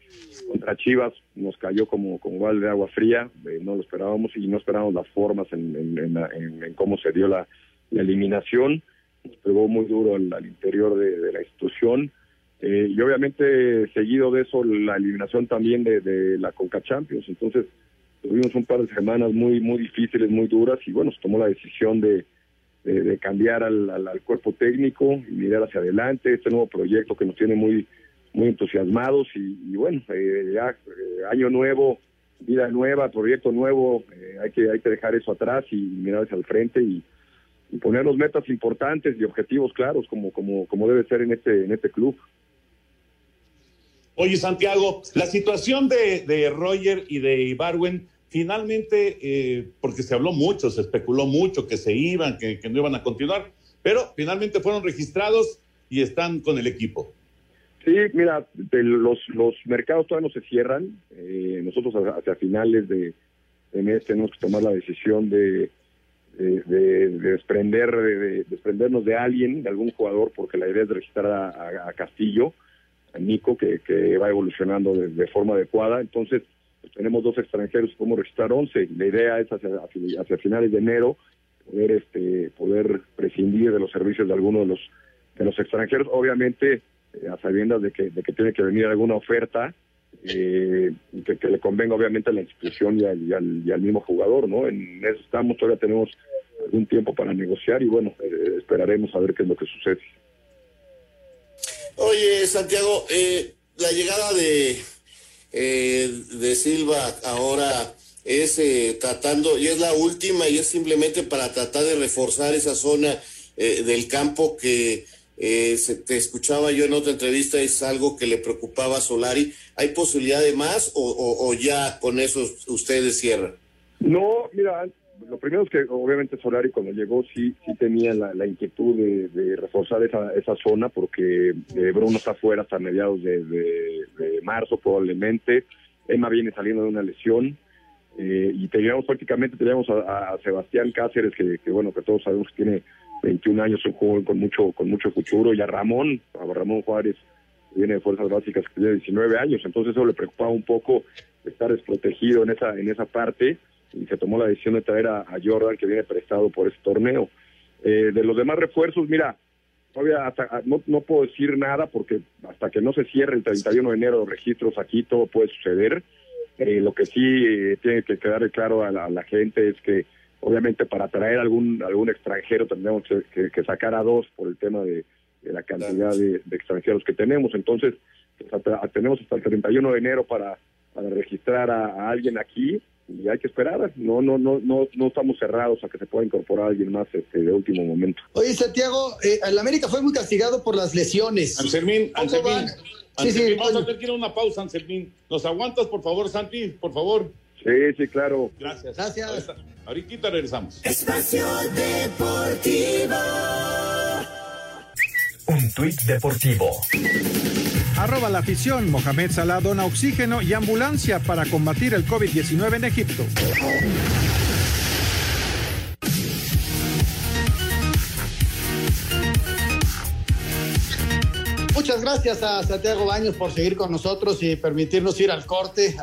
contra Chivas nos cayó como, como balde de agua fría, eh, no lo esperábamos y no esperábamos las formas en, en, cómo se dio la, eliminación, nos pegó muy duro al, interior de, la institución. Eh, y obviamente seguido de eso la eliminación también de, de la Conca Champions, entonces tuvimos un par de semanas muy, muy difíciles, muy duras y bueno, se tomó la decisión de de, cambiar al, al, cuerpo técnico y mirar hacia adelante, este nuevo proyecto que nos tiene muy, muy entusiasmados y, bueno, eh, ya eh, año nuevo, vida nueva, proyecto nuevo, eh, hay, que, hay que dejar eso atrás y mirar hacia el frente y, y ponernos metas importantes y objetivos claros como, como, como debe ser en este, en este club. Oye, Santiago, la situación de, de Roger y de Ibarwen finalmente, eh, porque se habló mucho, se especuló mucho que se iban, que, no iban a continuar, pero finalmente fueron registrados y están con el equipo. Sí, mira, de los, los mercados todavía no se cierran. Eh, nosotros hacia finales de, mes tenemos que tomar la decisión de, de, de desprender, de, desprendernos de alguien, de algún jugador, porque la idea es registrar a, Castillo, a Nico, que, que va evolucionando de, forma adecuada. Entonces, tenemos dos extranjeros, podemos registrar 11. La idea es hacia, hacia finales de enero poder este poder prescindir de los servicios de alguno de los de los extranjeros. Obviamente, eh, a sabiendas de que, de que tiene que venir alguna oferta eh, que, le convenga obviamente a la institución y al, y al, mismo jugador, ¿no? En eso estamos, todavía tenemos algún tiempo para negociar y bueno, eh, esperaremos a ver qué es lo que sucede. Oye, Santiago, eh, la llegada de, de Silva ahora es tratando, y es la última, y es simplemente para tratar de reforzar esa zona del campo que eh, se, te escuchaba yo en otra entrevista, es algo que le preocupaba a Solari. ¿Hay posibilidad de más o, ya con eso ustedes cierran? No, mira, lo primero es que obviamente Solari cuando llegó sí sí tenía la, inquietud de, reforzar esa, esa zona porque eh, Bruno está fuera hasta mediados de, marzo probablemente. Emma viene saliendo de una lesión. Eh, y teníamos prácticamente teníamos a, Sebastián Cáceres que, bueno que todos sabemos que tiene 21 años, un joven con mucho, con mucho futuro, y a Ramón, a Ramón Juárez, que viene de Fuerzas Básicas, que tiene 19 años, entonces eso le preocupaba un poco estar desprotegido en esa, en esa parte, y se tomó la decisión de traer a, Jordan, que viene prestado por ese torneo. Eh, de los demás refuerzos, mira, todavía hasta, no, no puedo decir nada porque hasta que no se cierre el 31 de enero los registros aquí todo puede suceder. Eh, lo que sí eh, tiene que quedar claro a la gente es que Obviamente para traer algún algún extranjero tendremos que, sacar a dos por el tema de, la cantidad de, extranjeros que tenemos. Entonces, pues, tenemos hasta el 31 de enero para, para registrar a, alguien aquí y hay que esperar. No, no, no, no, no estamos cerrados a que se pueda incorporar alguien más este, de último momento. Oye, Santiago, eh, el América fue muy castigado por las lesiones. Anselmín, Anselmín, sí, sí, vamos a tener una pausa, Anselmín. ¿Nos aguantas, por favor, Santi? Por favor. Sí, sí, claro. Gracias. Gracias. Ahorita regresamos. Espacio Deportivo. Un tuit deportivo. Arroba la afición. Mohamed Salah dona oxígeno y ambulancia para combatir el COVID-19 en Egipto. Muchas gracias a Santiago Baños por seguir con nosotros y permitirnos ir al corte.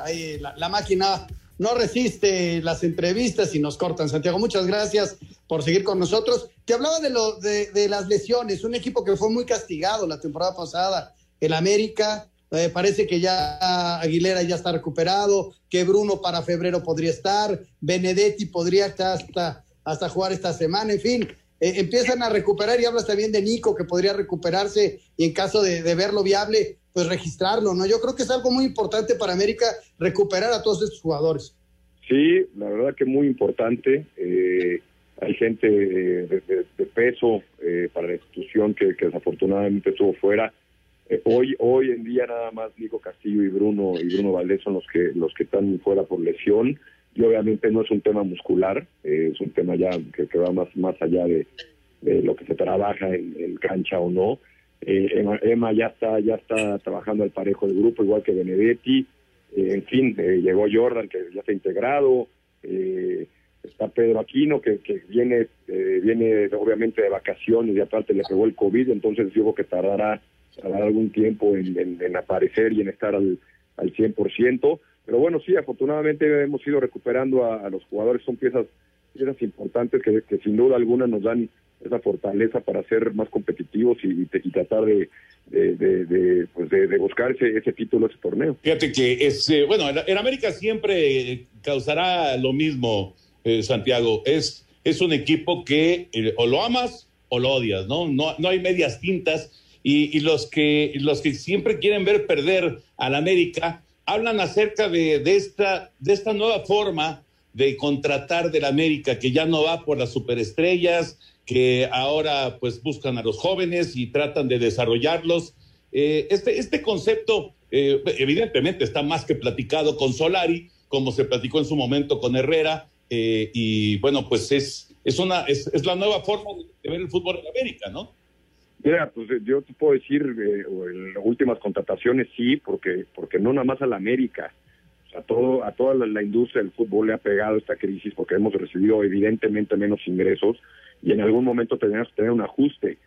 La máquina no resiste las entrevistas y nos cortan. Santiago, muchas gracias por seguir con nosotros. Te hablaba de, lo, de, las lesiones, un equipo que fue muy castigado la temporada pasada, el América. Eh, parece que ya Aguilera ya está recuperado, que Bruno para febrero podría estar, Benedetti podría estar hasta, hasta jugar esta semana, en fin, eh, empiezan a recuperar y hablas también de Nico que podría recuperarse y en caso de, de verlo viable, pues registrarlo, ¿no? Yo creo que es algo muy importante para América recuperar a todos estos jugadores. Sí, la verdad que muy importante. Eh, hay gente de, peso eh, para la institución que, desafortunadamente estuvo fuera. Eh, hoy, hoy en día nada más Nico Castillo y Bruno y Bruno Valdés son los que los que están fuera por lesión y obviamente no es un tema muscular, es un tema ya que, va más más allá de, lo que se trabaja en, en cancha o no. Eh, Emma, ya está ya está trabajando al parejo del grupo, igual que Benedetti. Eh, en fin, eh, llegó Jordan, que ya está integrado. está Pedro Aquino, que, que viene viene obviamente de vacaciones y aparte le pegó el COVID, entonces digo que tardará, algún tiempo en, aparecer y en estar al, al 100%. Pero bueno, sí, afortunadamente hemos ido recuperando a, los jugadores, son piezas piezas importantes que, sin duda alguna nos dan esa fortaleza para ser más competitivos y, tratar de, de, pues de, buscar ese, ese título, ese torneo. Fíjate que es, eh, bueno, en, América siempre causará lo mismo, eh, Santiago. Es, es un equipo que eh, o lo amas o lo odias, ¿no? No, no hay medias tintas. Y, y, los, que, los que siempre quieren ver perder al América hablan acerca de, de, esta, de esta nueva forma de contratar del América, que ya no va por las superestrellas, que ahora pues buscan a los jóvenes y tratan de desarrollarlos. Eh, este, este concepto eh, evidentemente está más que platicado con Solari como se platicó en su momento con Herrera, eh, y bueno, pues es, es, una, es, es la nueva forma de ver el fútbol en América, ¿no? Mira, pues eh, yo te puedo decir, eh, las últimas contrataciones sí, porque porque no nada más a la América, o sea, todo, a toda la, industria del fútbol le ha pegado esta crisis porque hemos recibido evidentemente menos ingresos y en algún momento tenemos que tener un ajuste.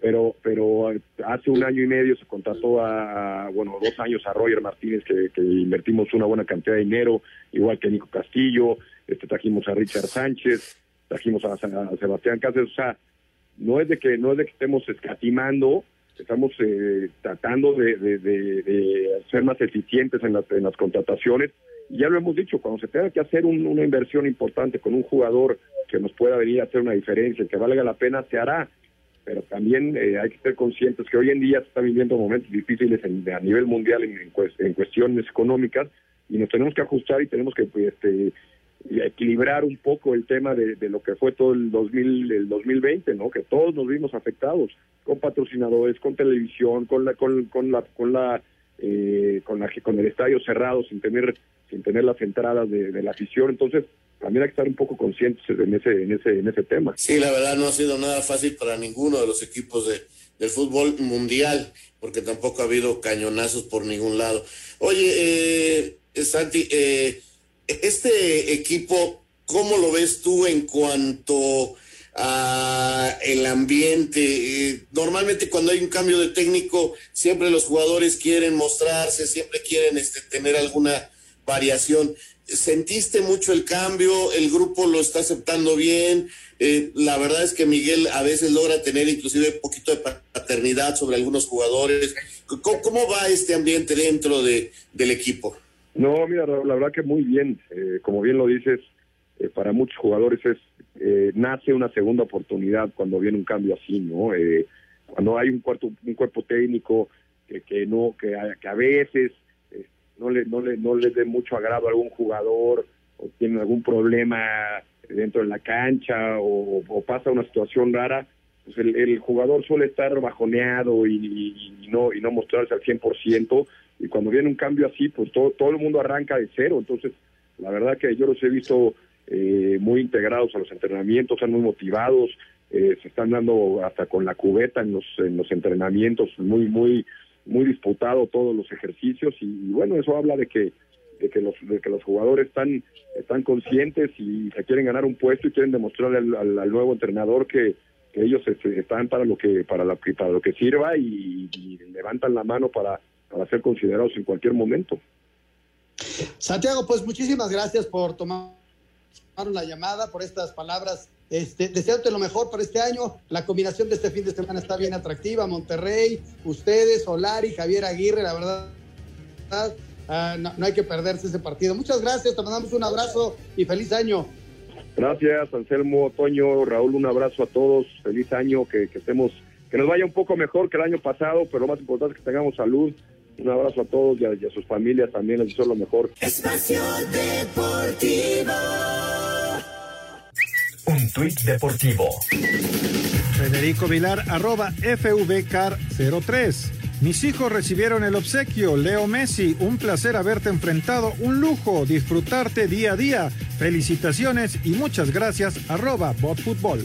Pero pero hace un año y medio se contrató a, bueno, dos años a Roger Martínez, que, invertimos una buena cantidad de dinero, igual que Nico Castillo, este trajimos a Richard Sánchez, trajimos a Sebastián Cáceres, o sea, no es de que no es de que estemos escatimando, estamos eh, tratando de, de, ser más eficientes en las, en las contrataciones. Ya lo hemos dicho, cuando se tenga que hacer una inversión importante con un jugador que nos pueda venir a hacer una diferencia, que valga la pena, se hará. Pero también eh, hay que ser conscientes que hoy en día se están viviendo momentos difíciles a nivel mundial en, en, cuestiones económicas y nos tenemos que ajustar y tenemos que pues, este, equilibrar un poco el tema de, lo que fue todo el 2000 el 2020 no que todos nos vimos afectados con patrocinadores con televisión con la con, con la con la eh, con la con el estadio cerrado sin tener sin tener las entradas de, la afición. Entonces también hay que estar un poco conscientes en ese en ese en ese tema. Sí la verdad no ha sido nada fácil para ninguno de los equipos de del fútbol mundial porque tampoco ha habido cañonazos por ningún lado. Oye eh, Santi eh, este equipo, ¿cómo lo ves tú en cuanto a el ambiente? Eh, normalmente cuando hay un cambio de técnico, siempre los jugadores quieren mostrarse, siempre quieren este, tener alguna variación. ¿Sentiste mucho el cambio? ¿El grupo lo está aceptando bien? Eh, la verdad es que Miguel a veces logra tener inclusive un poquito de paternidad sobre algunos jugadores. ¿Cómo, va este ambiente dentro de, del equipo? No, mira, la verdad que muy bien. Eh, como bien lo dices, eh, para muchos jugadores es eh, nace una segunda oportunidad cuando viene un cambio así, ¿no? cuando hay un cuarto, un cuerpo técnico que, que no, que a, veces no le, no le, no le dé mucho agrado a algún jugador o tiene algún problema dentro de la cancha o, pasa una situación rara, pues el, jugador suele estar bajoneado y, y, no y no mostrarse al 100%, y cuando viene un cambio así, pues todo, todo el mundo arranca de cero. Entonces, la verdad que yo los he visto eh, muy integrados a los entrenamientos, están muy motivados, eh, se están dando hasta con la cubeta en los, en los entrenamientos, muy, muy, muy disputado todos los ejercicios y, bueno, eso habla de que de que los de que los jugadores están están conscientes y se quieren ganar un puesto y quieren demostrarle al, nuevo entrenador que, que ellos están para lo que para que para lo que sirva y levantan la mano para para ser considerados en cualquier momento. Santiago, pues muchísimas gracias por tomar la llamada, por estas palabras. Este, deseándote lo mejor para este año. La combinación de este fin de semana está bien atractiva. Monterrey, ustedes, Solari, Javier Aguirre, la verdad, ah, no, hay que perderse ese partido. Muchas gracias, te mandamos un abrazo y feliz año. Gracias, Anselmo, Toño, Raúl, un abrazo a todos. Feliz año, que, que estemos, que nos vaya un poco mejor que el año pasado, pero lo más importante es que tengamos salud un abrazo a todos y a, sus familias también, les deseo lo mejor. Espacio Deportivo. Un tuit deportivo. Federico Vilar, arroba FVCAR03. Mis hijos recibieron el obsequio. Leo Messi, un placer haberte enfrentado, un lujo, disfrutarte día a día. Felicitaciones y muchas gracias, arroba botfutbol.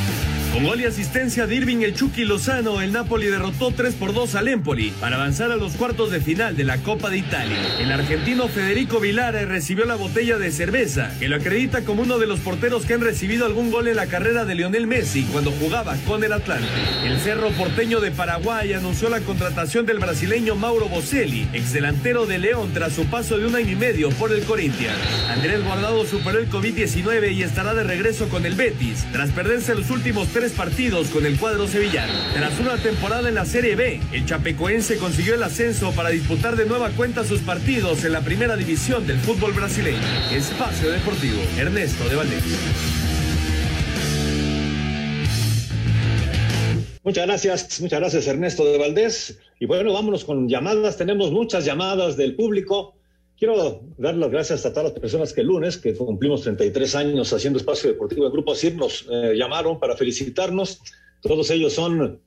Con gol y asistencia de Irving el Chucky Lozano, el Napoli derrotó 3 por 2 al Empoli para avanzar a los cuartos de final de la Copa de Italia. El argentino Federico Vilar recibió la botella de cerveza, que lo acredita como uno de los porteros que han recibido algún gol en la carrera de Lionel Messi cuando jugaba con el Atlante. El Cerro Porteño de Paraguay anunció la contratación del brasileño Mauro Boselli, ex delantero de León tras su paso de un año y medio por el Corinthians. Andrés Guardado superó el COVID-19 y estará de regreso con el Betis, tras perderse los últimos tres tres partidos con el cuadro sevillano. Tras una temporada en la Serie B, el chapecoense consiguió el ascenso para disputar de nueva cuenta sus partidos en la primera división del fútbol brasileño. Espacio Deportivo, Ernesto de Valdés. Muchas gracias, muchas gracias Ernesto de Valdés. Y bueno, vámonos con llamadas. Tenemos muchas llamadas del público. Quiero dar las gracias a todas las personas que el lunes, que cumplimos 33 años haciendo espacio deportivo de Grupo ASIR, nos eh, llamaron para felicitarnos. Todos ellos son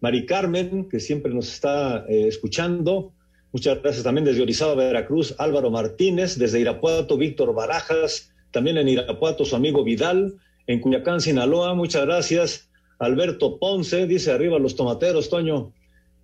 Mari Carmen, que siempre nos está eh, escuchando. Muchas gracias también desde Orizaba, Veracruz, Álvaro Martínez, desde Irapuato, Víctor Barajas, también en Irapuato su amigo Vidal, en Culiacán, Sinaloa, muchas gracias. Alberto Ponce, dice arriba los tomateros, Toño.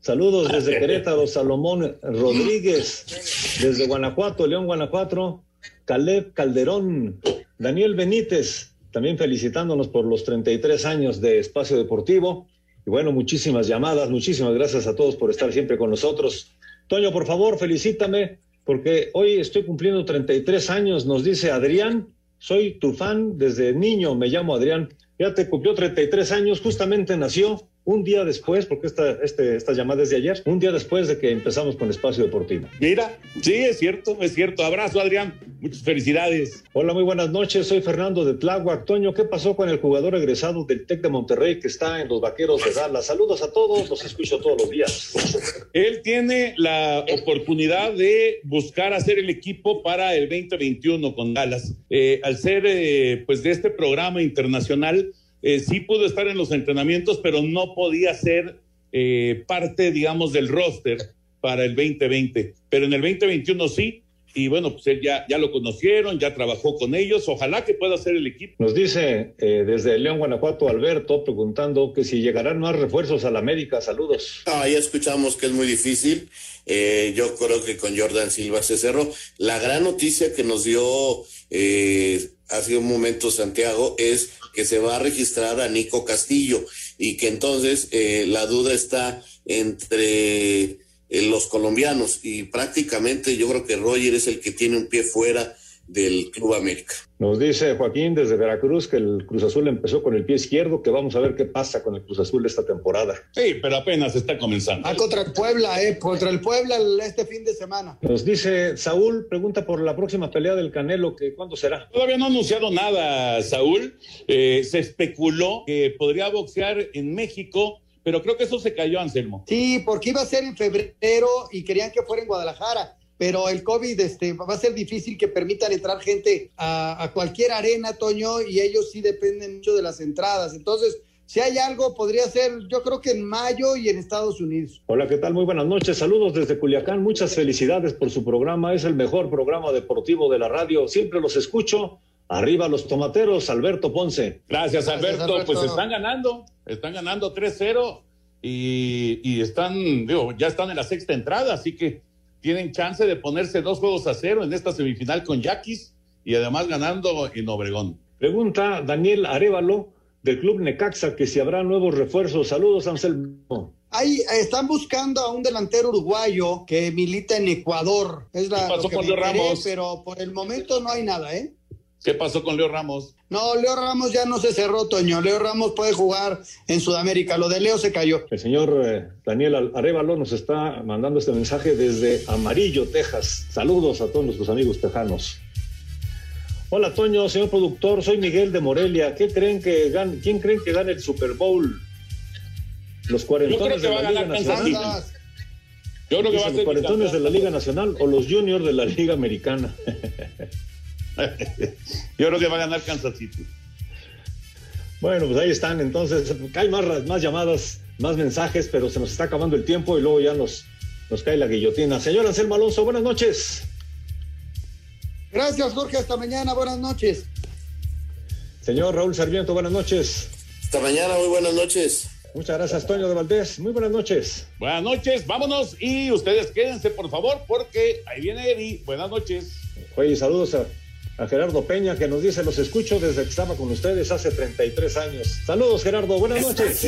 Saludos desde Querétaro, Salomón Rodríguez, desde Guanajuato, León, Guanajuato, Caleb Calderón, Daniel Benítez, también felicitándonos por los 33 años de Espacio Deportivo. Y bueno, muchísimas llamadas, muchísimas gracias a todos por estar siempre con nosotros. Toño, por favor, felicítame, porque hoy estoy cumpliendo 33 años, nos dice Adrián. Soy tu fan desde niño, me llamo Adrián. Ya te cumplió 33 años, justamente nació un día después, porque esta, este, esta llamada es de ayer, un día después de que empezamos con Espacio Deportivo. Mira, sí, es cierto, es cierto. Abrazo, Adrián. Muchas felicidades. Hola, muy buenas noches. Soy Fernando de Tláhuac. Toño, ¿qué pasó con el jugador egresado del TEC de Monterrey que está en los Vaqueros de Dallas? Saludos a todos, los escucho todos los días. Él tiene la oportunidad de buscar hacer el equipo para el 2021 con Dallas. Eh, al ser, eh, pues, de este programa internacional, eh, sí pudo estar en los entrenamientos, pero no podía ser eh, parte, digamos, del roster para el 2020. Pero en el 2021 sí, y bueno, pues él ya, ya lo conocieron, ya trabajó con ellos, ojalá que pueda ser el equipo. Nos dice eh, desde León, Guanajuato, Alberto, preguntando que si llegarán más refuerzos a la América. Saludos. Ah, ya escuchamos que es muy difícil. Eh, yo creo que con Jordan Silva se cerró. La gran noticia que nos dio eh, hace un momento Santiago es que se va a registrar a Nico Castillo y que entonces eh, la duda está entre eh, los colombianos. Y prácticamente yo creo que Roger es el que tiene un pie fuera del Club América. Nos dice Joaquín desde Veracruz que el Cruz Azul empezó con el pie izquierdo, que vamos a ver qué pasa con el Cruz Azul esta temporada. Sí, pero apenas está comenzando. Ah, contra el Puebla, eh, contra el Puebla este fin de semana. Nos dice Saúl, pregunta por la próxima pelea del Canelo, que cuándo será. Todavía no ha anunciado nada, Saúl. Eh, se especuló que podría boxear en México, pero creo que eso se cayó, Anselmo. Sí, porque iba a ser en febrero y querían que fuera en Guadalajara pero el COVID este, va a ser difícil que permitan entrar gente a, a, cualquier arena, Toño, y ellos sí dependen mucho de las entradas. Entonces, si hay algo, podría ser, yo creo que en mayo y en Estados Unidos. Hola, ¿qué tal? Muy buenas noches. Saludos desde Culiacán. Muchas felicidades por su programa. Es el mejor programa deportivo de la radio. Siempre los escucho. Arriba los tomateros, Alberto Ponce. Gracias, Alberto. Gracias, Alberto. Pues están ganando, están ganando 3-0 y, y están, digo, ya están en la sexta entrada, así que tienen chance de ponerse dos juegos a cero en esta semifinal con Yaquis y además ganando en Obregón. Pregunta Daniel Arevalo del Club Necaxa que si habrá nuevos refuerzos. Saludos, Anselmo. Ahí están buscando a un delantero uruguayo que milita en Ecuador. Es la, ¿Qué pasó lo que con me Leo enteré, Ramos? pero por el momento no hay nada, ¿eh? ¿Qué pasó con Leo Ramos? No, Leo Ramos ya no se cerró, Toño. Leo Ramos puede jugar en Sudamérica. Lo de Leo se cayó. El señor eh, Daniel Arevalo nos está mandando este mensaje desde Amarillo, Texas. Saludos a todos nuestros amigos tejanos. Hola Toño, señor productor, soy Miguel de Morelia. ¿Qué creen que gan ¿Quién creen que gane el Super Bowl? Los cuarentones de la Liga Nacional. Yo creo que va a los cuarentones de la Liga Nacional o los juniors de la Liga Americana. [laughs] Yo creo que va a ganar Kansas City. Bueno, pues ahí están. Entonces, hay más, más llamadas, más mensajes, pero se nos está acabando el tiempo y luego ya nos, nos cae la guillotina. Señor Anselmo Alonso, buenas noches. Gracias, Jorge. Hasta mañana. Buenas noches. Señor Raúl Sarmiento, buenas noches. Hasta mañana, muy buenas noches. Muchas gracias, Toño de Valdés. Muy buenas noches. Buenas noches, vámonos y ustedes quédense, por favor, porque ahí viene Eddie. Buenas noches. Oye, saludos a, a Gerardo Peña que nos dice, los escucho desde que estaba con ustedes hace 33 años. Saludos, Gerardo. Buenas noches.